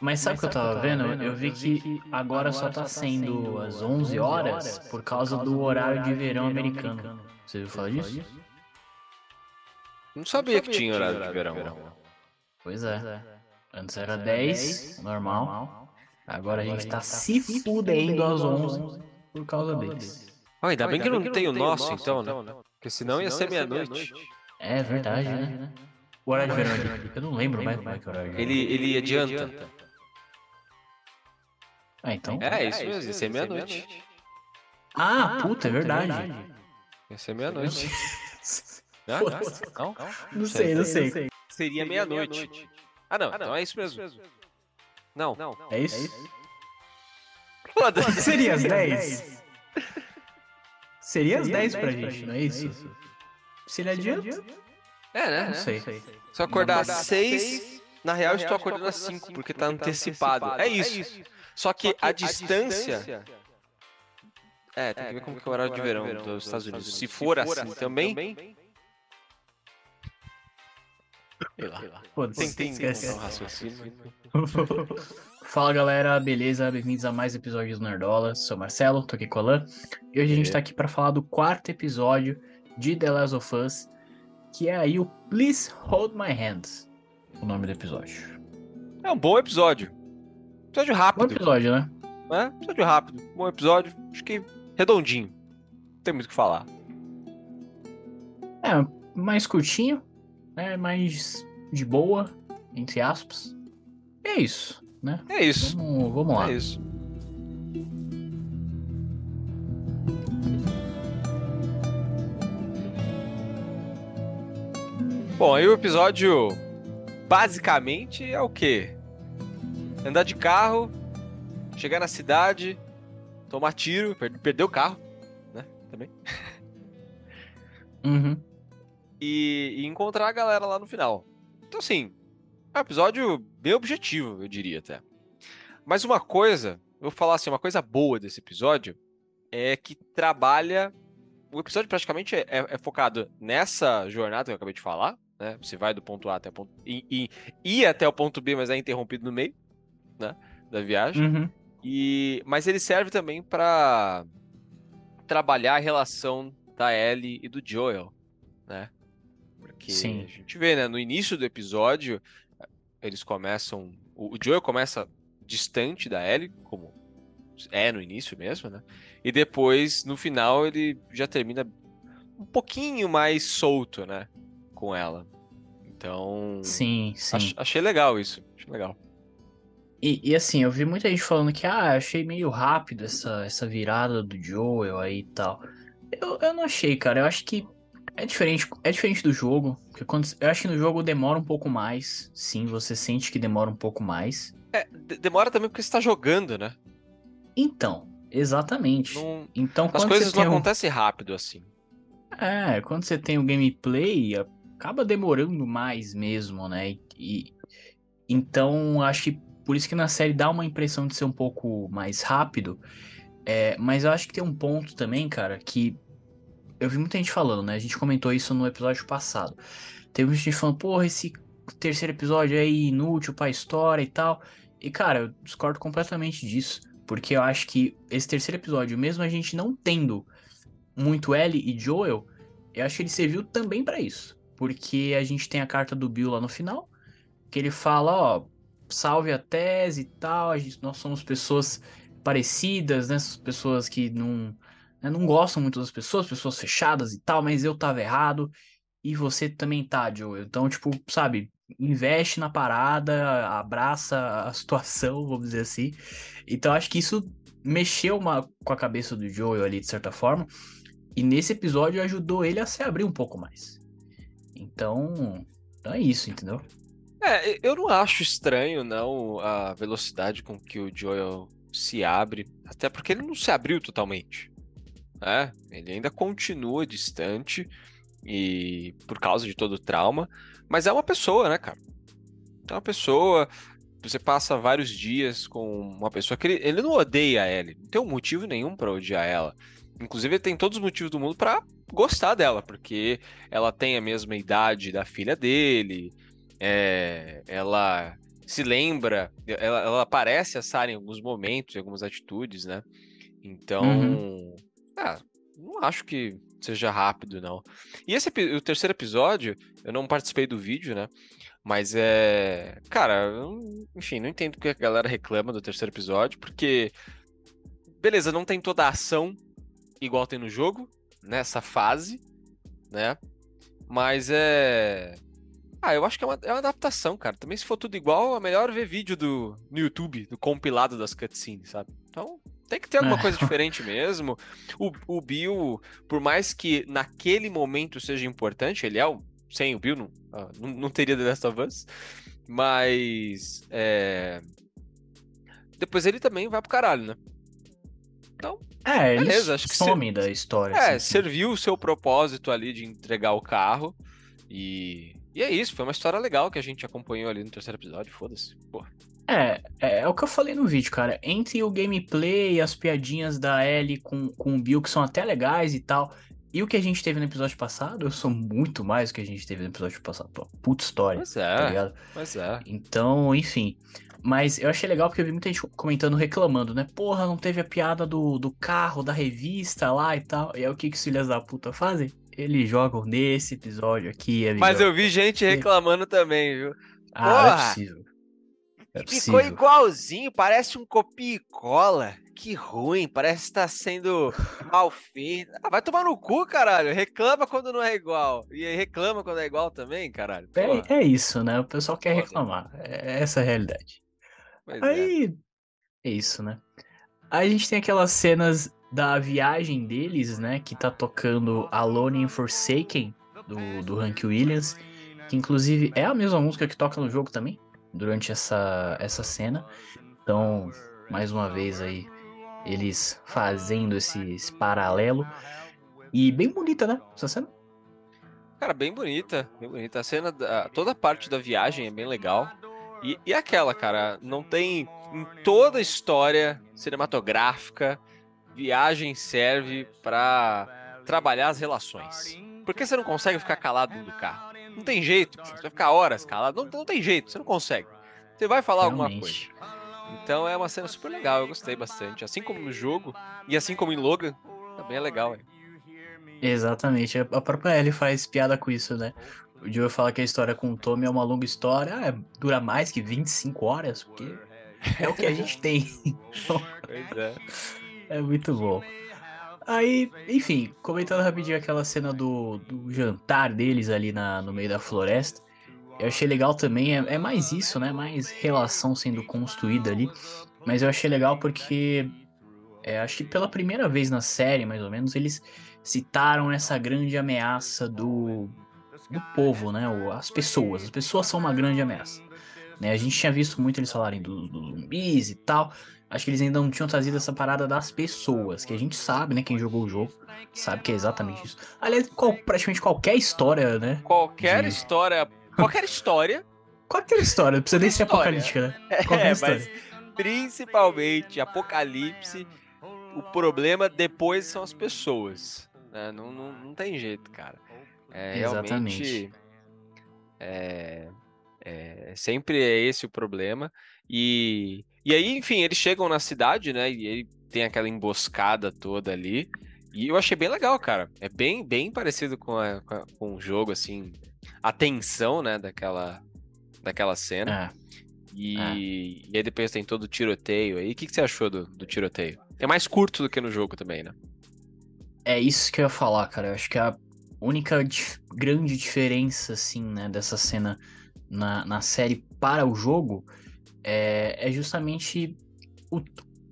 Mas sabe o que eu tava vendo? Eu vi que agora só tá sendo às 11 horas por causa do horário de verão americano. Você viu falar disso? Não sabia que tinha horário de verão. Pois é. Antes era 10, normal. Agora a gente tá se fudendo às 11 por causa deles. Ah, ainda bem que não tem o nosso, então, né? Porque senão ia ser meia-noite. É verdade, né? O horário de verão aqui. Eu não lembro mais como é que é o horário de verão. Ele, ele adianta. Ah, então. É, isso mesmo, ia ser meia-noite. Ah, puta, é verdade. Ia ser meia-noite. Ah, Foda-se. Não? Não sei, não sei. Seria meia-noite. Ah, não, então é isso mesmo. Não, É isso? foda-se. Seria às 10? Seria às 10 pra gente, não é isso? Se ele adianta? É, né? Não sei. Se eu acordar às 6, na real eu estou acordando às 5, porque tá antecipado. É isso. Só que a distância. É, tem que ver como que é o horário de verão dos Estados Unidos. Se for assim também. Sei lá. Foda-se, um raciocínio. Fala galera, beleza? Bem-vindos a mais episódios do Nerdola. Sou Marcelo, tô aqui com o Alan. E hoje a gente E? tá aqui pra falar do quarto episódio de The Last of Us, que é aí o Please Hold My Hands, o nome do episódio. É um bom episódio. Episódio Bom rápido. episódio, né? né? Episódio rápido. Bom episódio. Acho que redondinho. Não tem muito o que falar. É, mais curtinho, né? Mais de boa, entre aspas. E é isso, né? É isso. Vamos, vamos lá. É isso. Bom, aí o episódio basicamente é o quê? Andar de carro, chegar na cidade, tomar tiro, per- perder o carro, né? Também. Uhum. E, e encontrar a galera lá no final. Então, assim, é um episódio bem objetivo, eu diria até. Mas uma coisa, eu vou falar assim, uma coisa boa desse episódio é que trabalha. O episódio praticamente é, é- é focado nessa jornada que eu acabei de falar, né? Você vai do ponto A até o ponto. E, e ir até o ponto B, mas é interrompido no meio, né? Da viagem. Uhum. E, mas ele serve também pra trabalhar a relação da Ellie e do Joel, né? Porque Sim. a gente vê, né? No início do episódio, eles começam. O, o Joel começa distante da Ellie, como é no início mesmo, né? E depois, no final, ele já termina um pouquinho mais solto, né? Com ela. Então. Sim, sim. ach- achei legal isso. Achei legal. E, e assim, eu vi muita gente falando que, ah, achei meio rápido essa, essa virada do Joel aí e tal. Eu, eu não achei, cara. Eu acho que é diferente, é diferente do jogo. Porque quando, eu acho que no jogo demora um pouco mais. Sim, você sente que demora um pouco mais. De- demora também porque você tá jogando, né? Então, exatamente. Não- Então, As coisas não um- acontecem rápido assim. É, quando você tem o gameplay, acaba demorando mais mesmo, né? E, e- então acho que por isso que na série dá uma impressão de ser um pouco mais rápido. É, mas eu acho que tem um ponto também, cara, que eu vi muita gente falando, né? A gente comentou isso no episódio passado. Teve muita gente falando, porra, esse terceiro episódio é inútil pra história e tal. E, cara, eu discordo completamente disso. Porque eu acho que esse terceiro episódio, mesmo a gente não tendo muito Ellie e Joel, eu acho que ele serviu também pra isso. Porque a gente tem a carta do Bill lá no final, que ele fala, ó, salve a tese e tal, gente, nós somos pessoas parecidas, né? Pessoas que não, né, não gostam muito das pessoas, pessoas fechadas e tal, mas eu tava errado e você também tá, Joel. Então, tipo, sabe, investe na parada, abraça a situação, vamos dizer assim. Então, acho que isso mexeu uma, com a cabeça do Joel ali, de certa forma. E nesse episódio ajudou ele a se abrir um pouco mais. Então, então é isso, entendeu? É, eu não acho estranho, não, a velocidade com que o Joel se abre. Até porque ele não se abriu totalmente. né? Ele ainda continua distante e por causa de todo o trauma. Mas é uma pessoa, né, cara? É uma pessoa. Você passa vários dias com uma pessoa que ele, ele não odeia a Ellie. Não tem um motivo nenhum pra odiar ela. Inclusive, ele tem todos os motivos do mundo pra gostar dela, porque ela tem a mesma idade da filha dele, é, ela se lembra, ela, ela aparece a Sarah em alguns momentos, em algumas atitudes, né? Então, uhum. ah, não acho que seja rápido, não. E esse o terceiro episódio, eu não participei do vídeo, né? Mas é. Cara, enfim, não entendo porque a galera reclama do terceiro episódio, porque. Beleza, não tem toda a ação igual tem no jogo, nessa fase, né? Mas é. Ah, eu acho que é uma, é uma adaptação, cara. Também se for tudo igual, é melhor ver vídeo do, no YouTube, do compilado das cutscenes, sabe? Então, tem que ter alguma coisa diferente mesmo. O, o Bill, por mais que naquele momento seja importante, ele é o. Sem o Bill, não, ah, não, não teria The Last of Us. Mas. É... Depois ele também vai pro caralho, né? Então. É, beleza, acho que some ser... da história. É, assim, serviu o seu propósito ali de entregar o carro. E. E é isso, foi uma história legal que a gente acompanhou ali no terceiro episódio, foda-se. Porra. É, é, é, o que eu falei no vídeo, cara. Entre o gameplay e as piadinhas da Ellie com, com o Bill, que são até legais e tal, e o que a gente teve no episódio passado, eu sou muito mais do que a gente teve no episódio passado. Pô, puta história. Pois é. Tá ligado? Pois é. Então, enfim. Mas eu achei legal porque eu vi muita gente comentando, reclamando, né? Porra, não teve a piada do, do carro, da revista lá e tal. E é o que, que os filhos da puta fazem? Eles jogam nesse episódio aqui. Mas eu vi gente reclamando também, viu? Ah, Porra, é possível. É Ficou igualzinho, parece um copia e cola. Que ruim, parece estar tá sendo mal feito. Ah, vai tomar no cu, caralho. Reclama quando não é igual. E reclama quando é igual também, caralho. É, é, isso, né? O pessoal quer reclamar. É essa a realidade. Pois Aí. É. é isso, né? Aí a gente tem aquelas cenas da viagem deles, né? Que tá tocando Alone in Forsaken, do, do Hank Williams. Que inclusive é a mesma música que toca no jogo também durante essa, essa cena. Então, mais uma vez aí, eles fazendo esse, esse paralelo. E bem bonita, né? Essa cena. Cara, bem bonita, bem bonita. A cena, da, toda a parte da viagem é bem legal. E, e aquela, cara, não tem em toda a história cinematográfica, viagem serve para trabalhar as relações. Por que você não consegue ficar calado dentro do carro? Não tem jeito. Você vai ficar horas calado. Não, não tem jeito, você não consegue. Você vai falar Realmente. alguma coisa. Então é uma cena super legal, eu gostei bastante. Assim como no jogo, e assim como em Logan, também é legal. Hein? Exatamente, a própria Ellie faz piada com isso, né? O Joe fala que a história com o Tommy é uma longa história, ah, dura mais que 25 horas, porque é o que a gente tem. pois é. É muito bom. Aí, enfim, comentando rapidinho aquela cena do, do jantar deles ali na, no meio da floresta. Eu achei legal também, é, é, mais isso, né? Mais relação sendo construída ali. Mas eu achei legal porque é, acho que pela primeira vez na série, mais ou menos, eles citaram essa grande ameaça do, do povo, né? As pessoas. As pessoas são uma grande ameaça. Né? A gente tinha visto muito eles falarem dos do zumbis e tal. Acho que eles ainda não tinham trazido essa parada das pessoas, que a gente sabe, né? Quem jogou o jogo sabe que é exatamente isso. Aliás, qual, praticamente qualquer história, né? Qualquer de... história. Qualquer história. qualquer história, não precisa nem ser apocalíptica, né? Qualquer é, história. mas principalmente apocalipse, o problema depois são as pessoas. Né? Não, não, não tem jeito, cara. É, exatamente. Realmente, é, é, sempre é esse o problema. E, e aí, enfim, eles chegam na cidade, né? E ele tem aquela emboscada toda ali. E eu achei bem legal, cara. É bem, bem parecido com, a, com, a, com o jogo, assim. A tensão, né, daquela, daquela cena. É. E, é. e aí depois tem todo o tiroteio aí. O que, que você achou do, do tiroteio? É mais curto do que no jogo também, né? É isso que eu ia falar, cara. Eu acho que a única dif grande diferença, assim, né, dessa cena na, na série para o jogo é, é justamente o,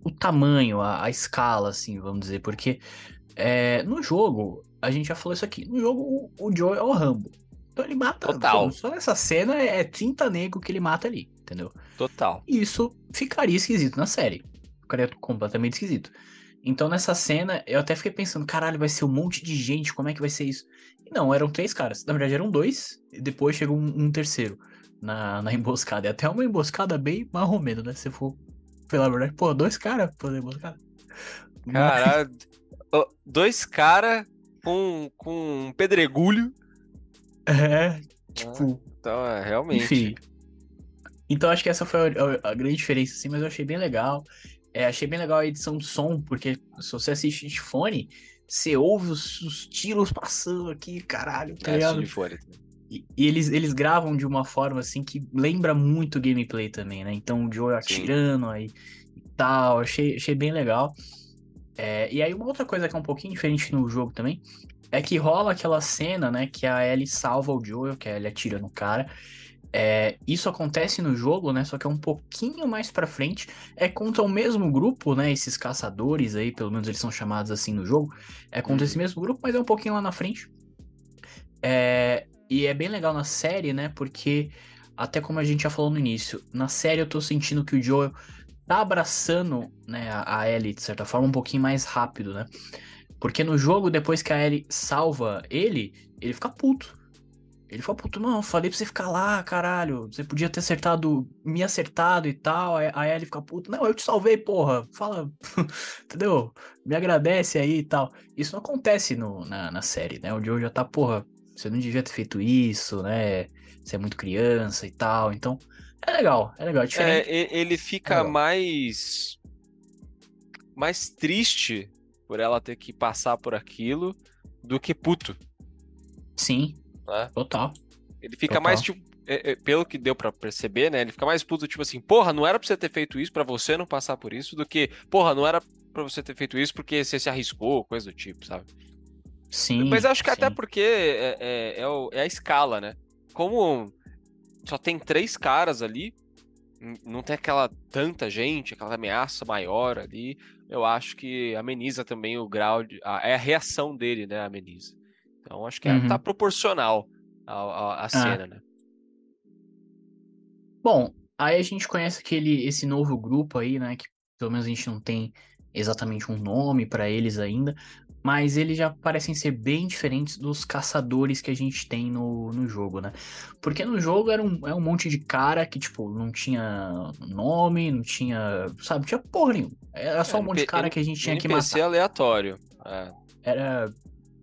o tamanho, a, a, escala, assim, vamos dizer, porque é, no jogo, a gente já falou isso aqui, no jogo o, o Joe é o Rambo. Então ele mata. Total. Só, só essa cena é 30 negro que ele mata ali, entendeu? Total. E isso ficaria esquisito na série. Ficaria completamente esquisito. Então nessa cena, eu até fiquei pensando, caralho, vai ser um monte de gente, como é que vai ser isso? E não, eram três caras. Na verdade, eram dois, e depois chegou um, um terceiro na, na emboscada. É até uma emboscada bem marromeno, né? Se for pela verdade, pô, dois caras fazer emboscada. Caralho, dois caras com, com um pedregulho. É, tipo. Ah, então, é, realmente. Enfim. Então acho que essa foi a, a, grande diferença, assim, mas eu achei bem legal. É, achei bem legal a edição do som, porque se você assiste de fone, você ouve os, os tiros passando aqui, caralho, tá é, ligado? De fone. E, e, eles, eles gravam de uma forma, assim, que lembra muito gameplay também, né? Então o Joe atirando aí e tal, achei, achei bem legal. É, e aí uma outra coisa que é um pouquinho diferente no jogo também, é que rola aquela cena, né, que a Ellie salva o Joel, que a Ellie atira no cara, é, isso acontece no jogo, né? Só que é um pouquinho mais pra frente. É contra o mesmo grupo, né? Esses caçadores aí, pelo menos eles são chamados assim no jogo. É contra esse uhum. mesmo grupo, mas é um pouquinho lá na frente. É, e é bem legal na série, né? Porque, até como a gente já falou no início, na série eu tô sentindo que o Joel tá abraçando né, a Ellie, de certa forma, um pouquinho mais rápido, né? Porque no jogo, depois que a Ellie salva ele, ele fica puto. Ele falou, puto, não, falei pra você ficar lá, caralho. Você podia ter acertado, me acertado e tal. Aí ele fica puto, não, eu te salvei, porra. Fala, entendeu? Me agradece aí e tal. Isso não acontece no, na, na série, né? O Joe já tá, porra, você não devia ter feito isso, né? Você é muito criança e tal. Então, é legal, é legal. É, diferente. é ele fica é mais. mais triste por ela ter que passar por aquilo do que puto. Sim, né? Total. Ele fica Total. mais, tipo, é, é, pelo que deu para perceber, né? Ele fica mais puto, tipo assim, porra, não era pra você ter feito isso, para você não passar por isso, do que, porra, não era pra você ter feito isso porque você se arriscou, coisa do tipo, sabe? Sim. Mas acho que sim. até porque é, é, é, o, é a escala, né? Como só tem três caras ali, não tem aquela tanta gente, aquela ameaça maior ali, eu acho que ameniza também o grau de. A, é a reação dele, né? Ameniza. Então acho que é, tá uhum. tá proporcional à, à, cena, ah. né? Bom, aí a gente conhece aquele esse novo grupo aí, né? Que pelo menos a gente não tem exatamente um nome para eles ainda, mas eles já parecem ser bem diferentes dos caçadores que a gente tem no, no jogo, né? Porque no jogo era um, é um monte de cara que, tipo, não tinha nome, não tinha. Sabe, tinha porra nenhuma. Era só um monte de cara que a gente tinha que matar. aleatório. É. Era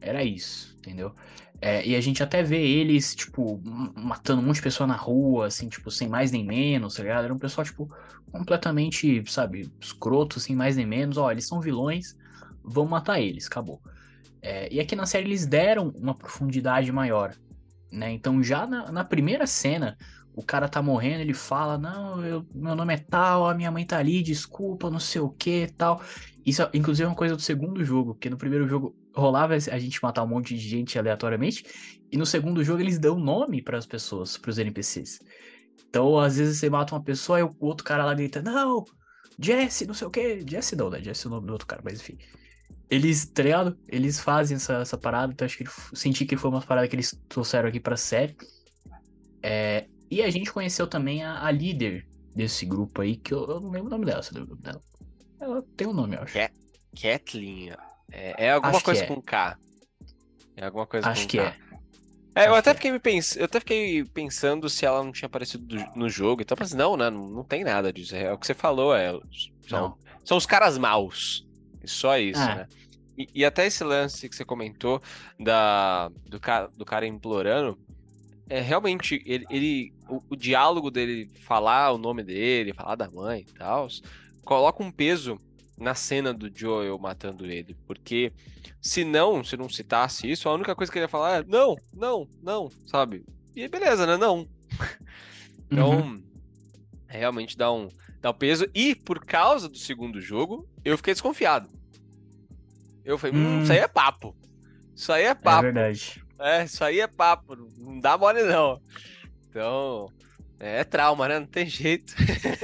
era isso, entendeu? É, e a gente até vê eles, tipo, matando um monte de pessoa na rua, assim, tipo, sem mais nem menos, tá ligado? Era um pessoal, tipo, completamente, sabe, escroto, sem mais nem menos. Ó, eles são vilões, vamos matar eles, acabou. É, e aqui na série eles deram uma profundidade maior, né? Então já na, na primeira cena, o cara tá morrendo, ele fala, não, eu, meu nome é tal, a minha mãe tá ali, desculpa, não sei o que tal. Isso, inclusive, é uma coisa do segundo jogo, porque no primeiro jogo rolava a gente matar um monte de gente aleatoriamente, e no segundo jogo eles dão nome para as pessoas, para os NPCs. Então, às vezes você mata uma pessoa e o outro cara lá grita, não, Jesse, não sei o que. Jesse não, né? Jesse é o nome do outro cara, mas enfim. Eles, tá ligado? Eles fazem essa, essa parada, então acho que senti que foi uma parada que eles trouxeram aqui pra série. É, e a gente conheceu também a, a líder desse grupo aí, que eu, eu, não lembro o nome dela, você lembra o nome dela? Ela tem um nome, eu acho. Kathleen. É, é alguma Acho coisa é. com K. É alguma coisa Acho com que K. é. É, eu até, fiquei pens... eu até fiquei pensando se ela não tinha aparecido no jogo. Então, mas não, né? Não, não tem nada disso. É o que você falou, é. São, são os caras maus. Só isso, ah. né? E, e, até esse lance que você comentou da, do, cara, do cara implorando. É realmente, ele, ele o, o diálogo dele falar o nome dele, falar da mãe e tal, coloca um peso na cena do Joel matando ele. Porque se não, se não citasse isso, a única coisa que ele ia falar é não, não, não, sabe? E beleza, né? Não. então, uhum. realmente dá um, dá um peso. E por causa do segundo jogo, eu fiquei desconfiado. Eu falei, hum, hum isso aí é papo. Isso aí é papo. É verdade. É, isso aí é papo. Não dá mole, não. Então, é trauma, né? Não tem jeito.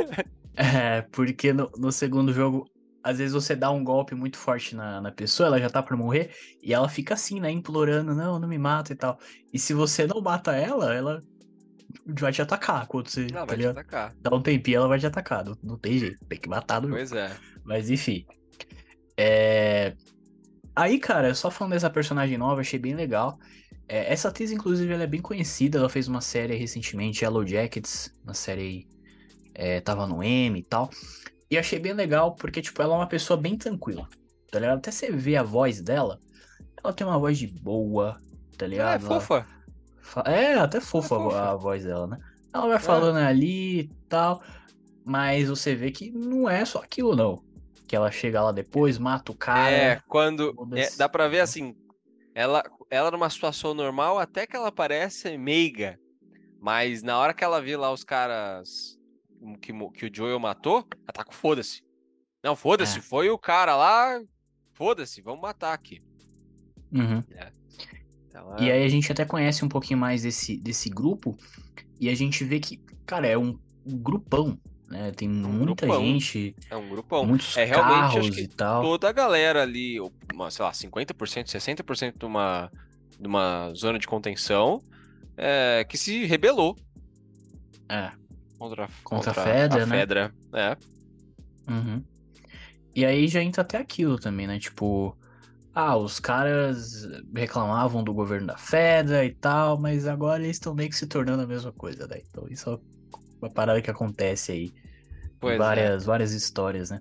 é, porque no, no segundo jogo às vezes você dá um golpe muito forte na, na pessoa, ela já tá pra morrer, e ela fica assim, né, implorando, não, não me mata e tal. E se você não mata ela, ela vai te atacar quando você. Ela tá vai te atacar. Dá um tempinho, ela vai te atacar. Não, não tem jeito, tem que matar no Pois é. Mas enfim. É... Aí, cara, só falando dessa personagem nova, achei bem legal. É, essa atriz, inclusive, ela é bem conhecida. Ela fez uma série recentemente, Yellow Jackets, uma série. É, tava no M e tal. E achei bem legal, porque, tipo, ela é uma pessoa bem tranquila, tá ligado? Até você ver a voz dela, ela tem uma voz de boa, tá ligado? é fofa. É, até fofa, é fofa. A, voz dela, né? Ela vai falando ali e tal, mas você vê que não é só aquilo, não. Que ela chega lá depois, mata o cara. É, quando. É, dá pra ver assim. Ela, ela numa situação normal, até que ela parece meiga. Mas na hora que ela vê lá os caras que, mo- que o Joel matou, ela tá com foda-se. Não, foda-se, É. foi o cara lá. Foda-se, vamos matar aqui. Uhum. Então, E é- aí a gente até conhece um pouquinho mais desse, desse grupo e a gente vê que, cara, é um grupão, né? Tem muita grupão. gente, é um grupão. muitos É, realmente, acho que e tal. Toda a galera ali, uma, sei lá, 50%, 60% de uma, de uma zona de contenção é, que se rebelou É. contra, Contra a Fedra, a né? Fedra. É. Uhum. E aí já entra até aquilo também, né? Tipo, ah, os caras reclamavam do governo da Fedra e tal, mas agora eles estão meio que se tornando a mesma coisa, né? Então isso é uma parada que acontece aí. Pois é. várias, várias histórias, né?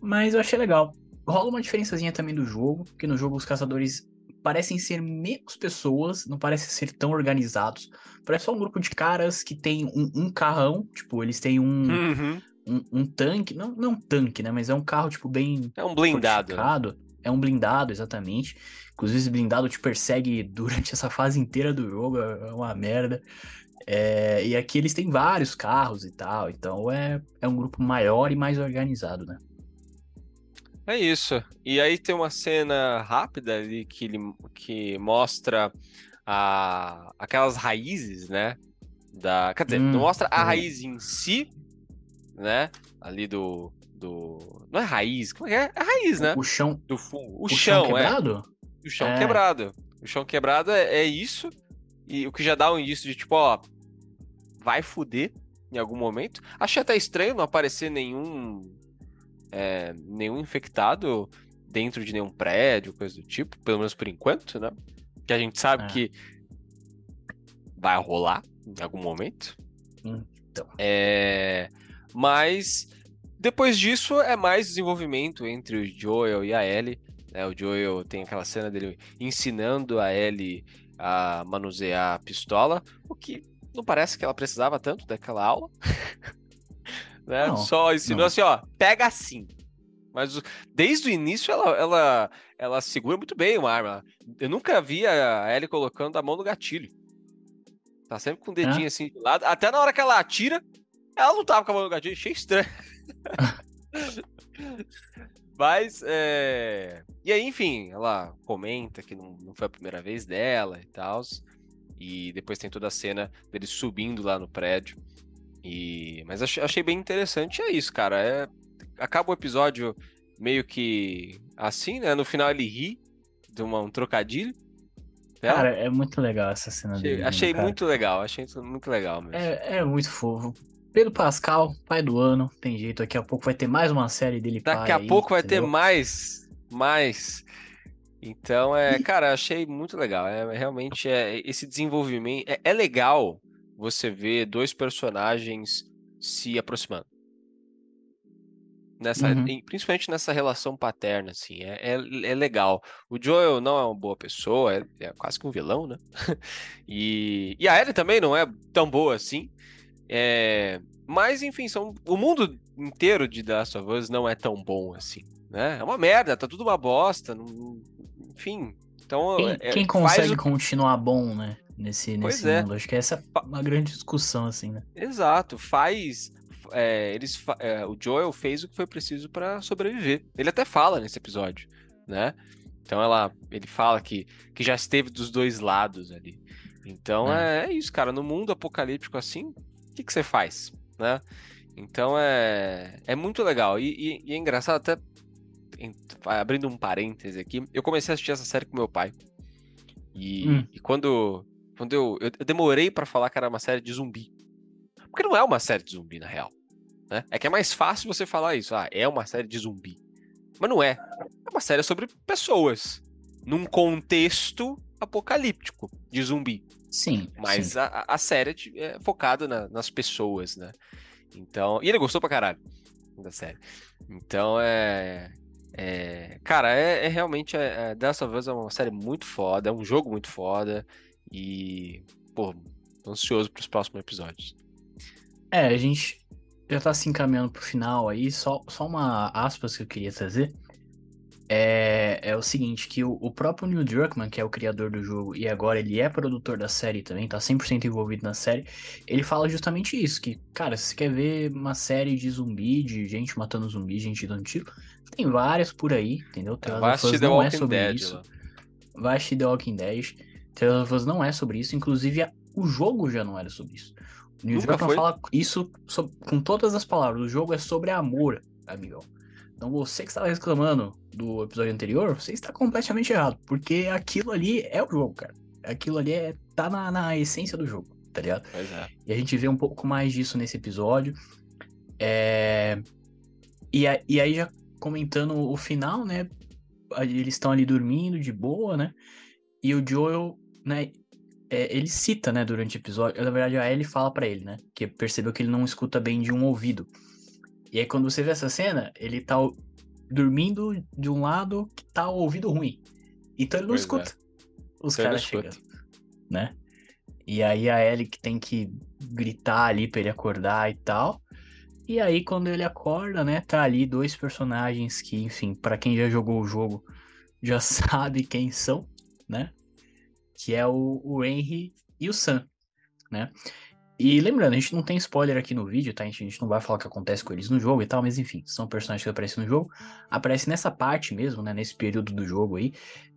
Mas eu achei legal. Rola uma diferençazinha também do jogo, porque no jogo os caçadores parecem ser menos pessoas, não parecem ser tão organizados. Parece só um grupo de caras que tem um, um carrão, tipo, eles têm um, Uhum. um, um tanque, não, não um tanque, né? Mas é um carro, tipo, bem É um blindado. né? É um blindado, exatamente. Inclusive, esse blindado te persegue durante essa fase inteira do jogo, é uma merda. É, e aqui eles têm vários carros e tal, então é, é um grupo maior e mais organizado, né? É isso. E aí tem uma cena rápida ali que, ele, que mostra a, aquelas raízes, né? Da, quer dizer, Hum, não mostra a uhum. raiz em si, né? Ali do, do. Não é raiz, como é que é? É raiz, né? O chão, Do fundo. O, o chão, é. quebrado? O chão É. quebrado. O chão quebrado é, é isso. E o que já dá um indício de tipo, ó, vai fuder em algum momento. Achei até estranho não aparecer nenhum é, nenhum infectado dentro de nenhum prédio, coisa do tipo, pelo menos por enquanto, né? Que a gente sabe É. que vai rolar em algum momento. Então. É, mas depois disso é mais desenvolvimento entre o Joel e a Ellie. né? O Joel tem aquela cena dele ensinando a Ellie a manusear a pistola, o que não parece que ela precisava tanto daquela aula. né? Não, Só ensinou não. assim, ó, pega assim. Mas desde o início ela, ela, ela segura muito bem uma arma. Eu nunca vi a Ellie colocando a mão no gatilho. Tá sempre com o dedinho assim de lado. Até na hora que ela atira, ela não tava com a mão no gatilho. Achei estranho. Mas, é... E aí, enfim, ela comenta que não, não foi a primeira vez dela e tal. E depois tem toda a cena dele subindo lá no prédio. E... Mas achei, achei bem interessante. É isso, cara. É... Acaba o episódio meio que assim, né? No final ele ri de uma- um trocadilho. né? Cara, é muito legal essa cena achei, dele. achei cara. muito legal. Achei muito legal mesmo. É, é muito fofo. Pedro Pascal, pai do ano, tem jeito. Daqui a pouco vai ter mais uma série dele Daqui a aí, pouco vai ter entendeu? mais, mais. Então, é, cara, achei muito legal. É realmente é, esse desenvolvimento é, é legal você ver dois personagens se aproximando. Nessa, Uhum. em- principalmente nessa relação paterna, assim, é, é, é legal. O Joel não é uma boa pessoa, é, é quase que um vilão, né? E, e a Ellie também não é tão boa assim. É, mas, enfim, são, o mundo inteiro de The Last of Us não é tão bom assim, né? É uma merda, tá tudo uma bosta, não- enfim. Então, Quem, é, quem consegue o- continuar bom, né? Nesse, Pois nesse é. mundo. Acho que essa é uma grande discussão, assim, né? Exato, faz. é, eles, fa- é, o Joel fez o que foi preciso pra sobreviver. Ele até fala nesse episódio, né? Então ela, ele fala que, que já esteve dos dois lados ali. Então é, é isso, cara. No mundo apocalíptico assim, o que, que você faz, né? Então é, é muito legal. E, e- e é engraçado até abrindo um parêntese aqui. Eu comecei a assistir essa série com meu pai. E, Hum. e quando, quando eu, eu, eu demorei pra falar que era uma série de zumbi. Porque não é uma série de zumbi, na real. Né? É que é mais fácil você falar isso. Ah, é uma série de zumbi. Mas não é. É uma série sobre pessoas. Num contexto apocalíptico de zumbi. Sim. Mas sim. a, a série é é focada na- nas pessoas, né? Então. E ele gostou pra caralho da série. Então é. É- cara, é, é realmente. É, é, Last of Us é uma série muito foda, é um jogo muito foda. E. Pô, ansioso pros próximos episódios. É, a gente já tá se encaminhando pro final aí, só, só uma aspas que eu queria trazer. É, é o seguinte, que o, o próprio Neil Druckmann, que é o criador do jogo, e agora ele é produtor da série também, tá 100% envolvido na série, ele fala justamente isso, que, cara, se você quer ver uma série de zumbi, de gente matando zumbi, gente dando tiro, tem várias por aí, entendeu? Vai assistir The não é sobre Dead isso. lá. Vai assistir The Walking Dead. The Last of Us não é sobre isso, inclusive a- o jogo já não era sobre isso. O Neil Nunca Druckmann foi? fala isso so- com todas as palavras. O jogo é sobre amor, amigão. Então você que estava reclamando do episódio anterior, você está completamente errado. Porque aquilo ali é o jogo, cara. Aquilo ali é, tá na, na essência do jogo, tá ligado? Pois é. E a gente vê um pouco mais disso nesse episódio. É... E, a- e aí, já comentando o final, né? Eles estão ali dormindo de boa, né? E o Joel, né? é, ele cita, né, durante o episódio. Na verdade, a Ellie fala pra ele, né? Que percebeu que ele não escuta bem de um ouvido. E aí, quando você vê essa cena, ele tá dormindo de um lado que tá o ouvido ruim. Então ele não Pois é. escuta os Então caras chegando, né? E aí a Ellie que tem que gritar ali pra ele acordar e tal. E aí quando ele acorda, né, tá ali dois personagens que, enfim, pra quem já jogou o jogo já sabe quem são, né? Que é o, o Henry e o Sam, né? E lembrando, a gente não tem spoiler aqui no vídeo, tá? A gente, a gente não vai falar o que acontece com eles no jogo e tal, mas enfim, são personagens que aparecem no jogo. Aparecem nessa parte mesmo, né? Nesse período do jogo aí.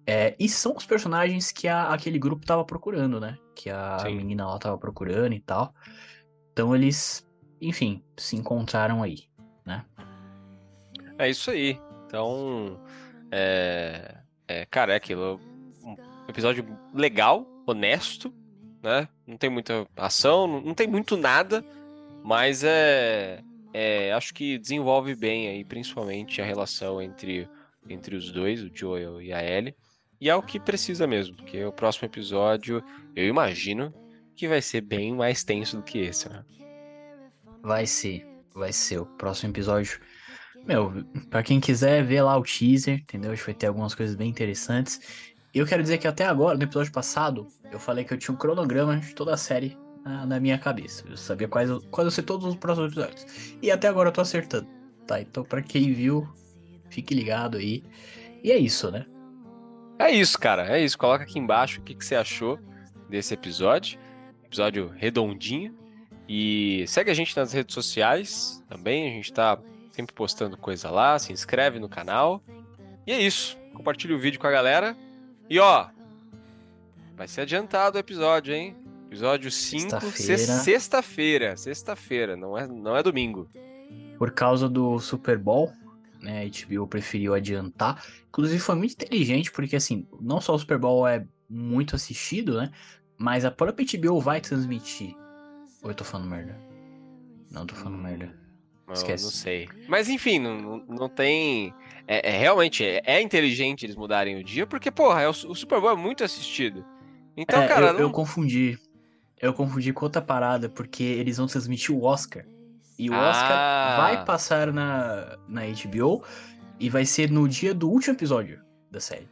É, e são os personagens que a- aquele grupo tava procurando, né? Que a Sim. menina lá tava procurando e tal. Então eles, enfim, se encontraram aí, né? É isso aí. Então, é, é, cara, é aquilo. Um episódio legal, honesto, né? Não tem muita ação, não, tem muito nada, mas é, é, acho que desenvolve bem aí, principalmente a relação entre, entre os dois, o Joel e a Ellie. E é o que precisa mesmo, porque o próximo episódio, eu imagino que vai ser bem mais tenso do que esse, né? Vai ser, vai ser o próximo episódio. Meu, pra quem quiser ver lá o teaser, entendeu? Acho que vai ter algumas coisas bem interessantes. E eu quero dizer que até agora, no episódio passado, eu falei que eu tinha um cronograma de toda a série na, na minha cabeça. Eu sabia quais, quais iam ser todos os próximos episódios. E até agora eu tô acertando, tá? Então pra quem viu, fique ligado aí. E é isso, né? É isso, cara. É isso. Coloca aqui embaixo o que, que você achou desse episódio. Episódio redondinho. E segue a gente nas redes sociais também. A gente tá sempre postando coisa lá. Se inscreve no canal. E é isso. Compartilha o vídeo com a galera. E ó, vai ser adiantado o episódio, hein? Episódio 5, Sexta-feira. sexta-feira. Não é, não é domingo. Por causa do Super Bowl, né? A HBO preferiu adiantar. Inclusive foi muito inteligente, porque assim, não só o Super Bowl é muito assistido, né? Mas a própria HBO vai transmitir. Ou eu tô falando merda? Não tô falando merda. Não, Esquece. não sei. Mas enfim, não, não tem. É, é realmente é, é inteligente eles mudarem o dia, porque, porra, é o, o Super Bowl é muito assistido. Então, É, cara, eu, não... eu confundi. Eu confundi com outra parada, porque eles vão transmitir o Oscar. E o Ah. Oscar vai passar na, na HBO e vai ser no dia do último episódio da série.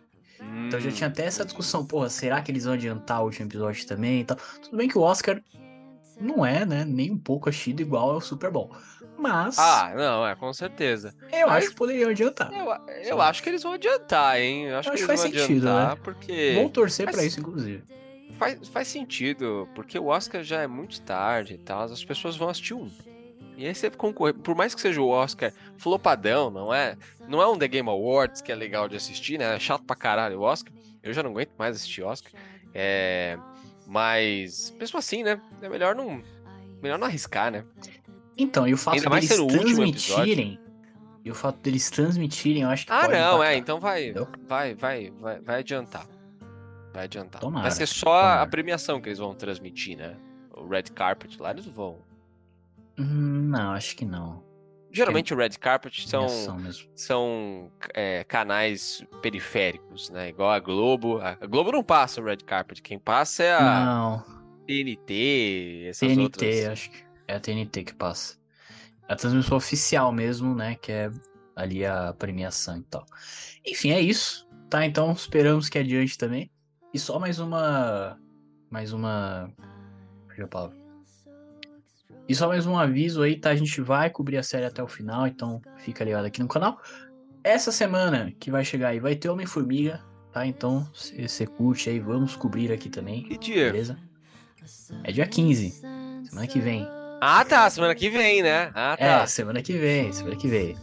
Então já Hum, tinha até essa discussão, porra, será que eles vão adiantar o último episódio também e tal? Tudo bem que o Oscar não é, né, nem um pouco assistido igual ao Super Bowl. Mas Ah, não, é, com certeza. eu mas- acho que poderiam adiantar. Eu, eu acho que eles vão adiantar, hein? Eu acho Eu que acho eles que vão faz sentido, adiantar, né? porque. Vou torcer pra mas- isso, inclusive. Faz, faz sentido, porque o Oscar já é muito tarde e tal, as pessoas vão assistir um. E aí você concorre, por mais que seja o Oscar flopadão, não é? Não é um The Game Awards que é legal de assistir, né? É chato pra caralho o Oscar. Eu já não aguento mais assistir Oscar. É, mas, mesmo assim, né? É melhor não, melhor não arriscar, né? Então, e o fato Ainda deles último transmitirem. E o fato deles transmitirem, eu acho que Ah, não, impactar. é, então vai, entendeu? vai, vai, vai, vai adiantar. Vai adiantar. Tomara, vai ser só a tomara. premiação que eles vão transmitir, né? O Red Carpet lá, eles vão. Hum, Não, acho que não. Geralmente o Red Carpet são, são é, canais periféricos, né? Igual a Globo. A Globo não passa o Red Carpet, quem passa é a Não, TNT, essas TNT, outras. acho que é a TNT que passa. A transmissão oficial mesmo, né? Que é ali a premiação e tal. Enfim, é isso. Tá, então esperamos que adiante também. E só mais uma. Mais uma. Perdeu a palavra. E só mais um aviso aí, tá? A gente vai cobrir a série até o final, então fica ligado aqui no canal. Essa semana que vai chegar aí vai ter Homem-Formiga, tá? Então, se você curte aí, vamos cobrir aqui também. Que dia? Beleza? É dia 15, semana que vem. Ah, tá. Semana que vem, né? Ah, tá. É, semana que vem, semana que vem.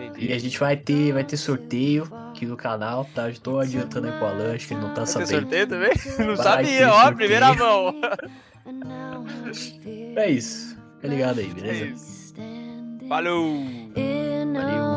Entendi. E a gente vai ter, vai ter sorteio aqui no canal, tá? Já tô adiantando aí pro Alan, acho que ele não tá Vai ter sabendo. sorteio também? Não Vai sabia, ter ó, sorteio. primeira mão. É isso. Tá ligado aí, beleza? É Falou! Valeu!